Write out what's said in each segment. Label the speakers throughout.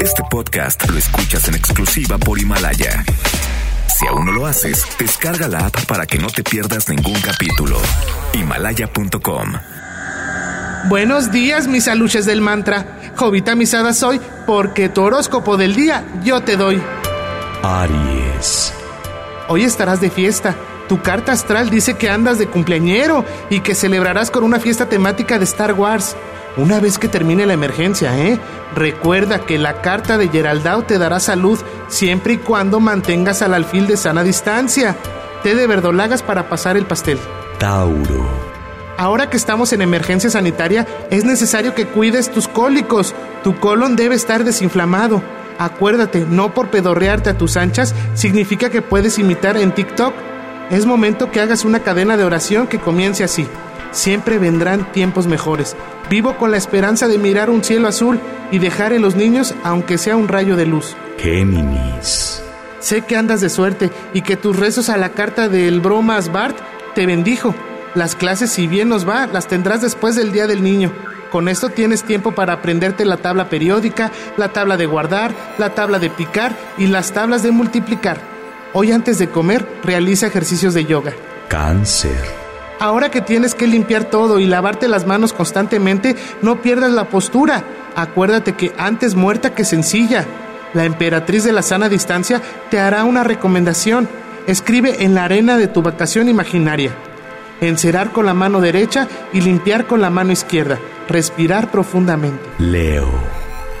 Speaker 1: Este podcast lo escuchas en exclusiva por Himalaya. Si aún no lo haces, descarga la app para que no te pierdas ningún capítulo. Himalaya.com.
Speaker 2: Buenos días, mis aluches del mantra. Jovita misada soy porque tu horóscopo del día yo te doy.
Speaker 3: Aries.
Speaker 2: Hoy estarás de fiesta. Tu carta astral dice que andas de cumpleañero y que celebrarás con una fiesta temática de Star Wars. Una vez que termine la emergencia, ¿eh? Recuerda que la carta de Geraldao te dará salud siempre y cuando mantengas al alfil de sana distancia. Té de verdolagas para pasar el pastel.
Speaker 3: Tauro.
Speaker 2: Ahora que estamos en emergencia sanitaria, es necesario que cuides tus cólicos. Tu colon debe estar desinflamado. Acuérdate, no por pedorrearte a tus anchas significa que puedes imitar en TikTok. Es momento que hagas una cadena de oración que comience así. Siempre vendrán tiempos mejores. Vivo con la esperanza de mirar un cielo azul y dejar en los niños aunque sea un rayo de luz.
Speaker 3: Géminis.
Speaker 2: Sé que andas de suerte y que tus rezos a la carta del bromas Bart te bendijo. Las clases, si bien nos va, las tendrás después del Día del Niño. Con esto tienes tiempo para aprenderte la tabla periódica, la tabla de guardar, la tabla de picar y las tablas de multiplicar. Hoy antes de comer, realiza ejercicios de yoga.
Speaker 3: Cáncer.
Speaker 2: Ahora que tienes que limpiar todo y lavarte las manos constantemente, no pierdas la postura. Acuérdate que antes muerta que sencilla. La emperatriz de la sana distancia te hará una recomendación. Escribe en la arena de tu vacación imaginaria. Encerar con la mano derecha y limpiar con la mano izquierda. Respirar profundamente.
Speaker 3: Leo.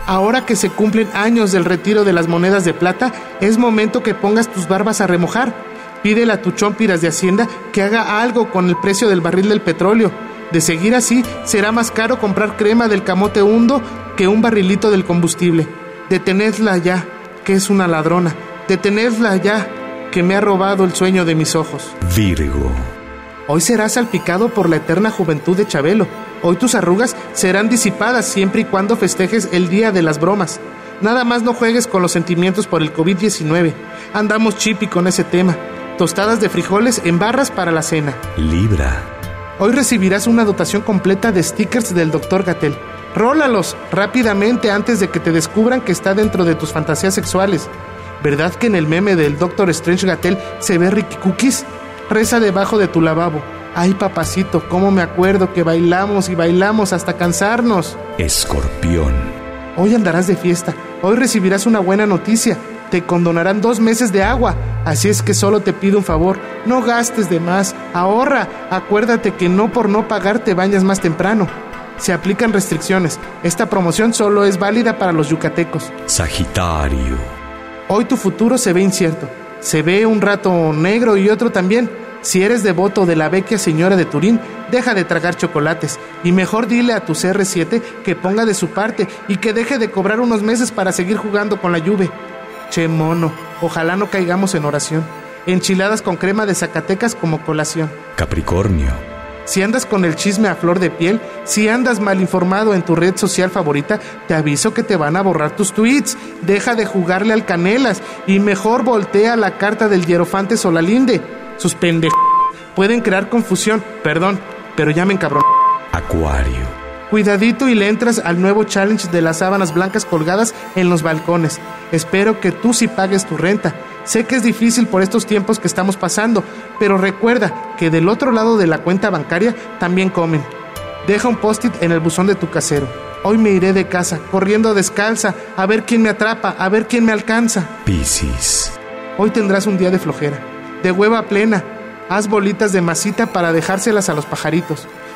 Speaker 2: Ahora que se cumplen años del retiro de las monedas de plata, es momento que pongas tus barbas a remojar. Pídele a tu chompiras de Hacienda que haga algo con el precio del barril del petróleo. De seguir así, será más caro comprar crema del camote hundo que un barrilito del combustible. Detenedla ya, que es una ladrona. Detenedla ya, que me ha robado el sueño de mis ojos.
Speaker 3: Virgo.
Speaker 2: Hoy serás salpicado por la eterna juventud de Chabelo. Hoy tus arrugas serán disipadas siempre y cuando festejes el día de las bromas. Nada más no juegues con los sentimientos por el COVID-19. Andamos chipi con ese tema. Tostadas de frijoles en barras para la cena.
Speaker 3: Libra.
Speaker 2: Hoy recibirás una dotación completa de stickers del Dr. Gatel. Rólalos rápidamente antes de que te descubran que está dentro de tus fantasías sexuales. ¿Verdad que en el meme del Doctor Strange Gatel se ve Ricky Cookies? Reza debajo de tu lavabo. Ay, papacito, cómo me acuerdo que bailamos y bailamos hasta cansarnos.
Speaker 3: Escorpión.
Speaker 2: Hoy andarás de fiesta. Hoy recibirás una buena noticia. Te condonarán dos meses de agua. Así es que solo te pido un favor. No gastes de más. Ahorra. Acuérdate que no por no pagar te bañas más temprano. Se aplican restricciones. Esta promoción solo es válida para los yucatecos.
Speaker 3: Sagitario.
Speaker 2: Hoy tu futuro se ve incierto. Se ve un rato negro y otro también. Si eres devoto de la vecchia señora de Turín, deja de tragar chocolates y mejor dile a tu CR7 que ponga de su parte y que deje de cobrar unos meses para seguir jugando con la lluvia. Che mono, ojalá no caigamos en oración. Enchiladas con crema de Zacatecas como colación.
Speaker 3: Capricornio.
Speaker 2: Si andas con el chisme a flor de piel, si andas mal informado en tu red social favorita, te aviso que te van a borrar tus tweets. Deja de jugarle al canelas y mejor voltea la carta del hierofante Solalinde. Sus pendejos pueden crear confusión, perdón, pero ya me cabrón.
Speaker 3: Acuario.
Speaker 2: Cuidadito y le entras al nuevo challenge de las sábanas blancas colgadas en los balcones. Espero que tú sí pagues tu renta. Sé que es difícil por estos tiempos que estamos pasando, pero recuerda que del otro lado de la cuenta bancaria también comen. Deja un post-it en el buzón de tu casero. Hoy me iré de casa, corriendo descalza, a ver quién me atrapa, a ver quién me alcanza.
Speaker 3: Piscis.
Speaker 2: Hoy tendrás un día de flojera, de hueva plena. Haz bolitas de masita para dejárselas a los pajaritos.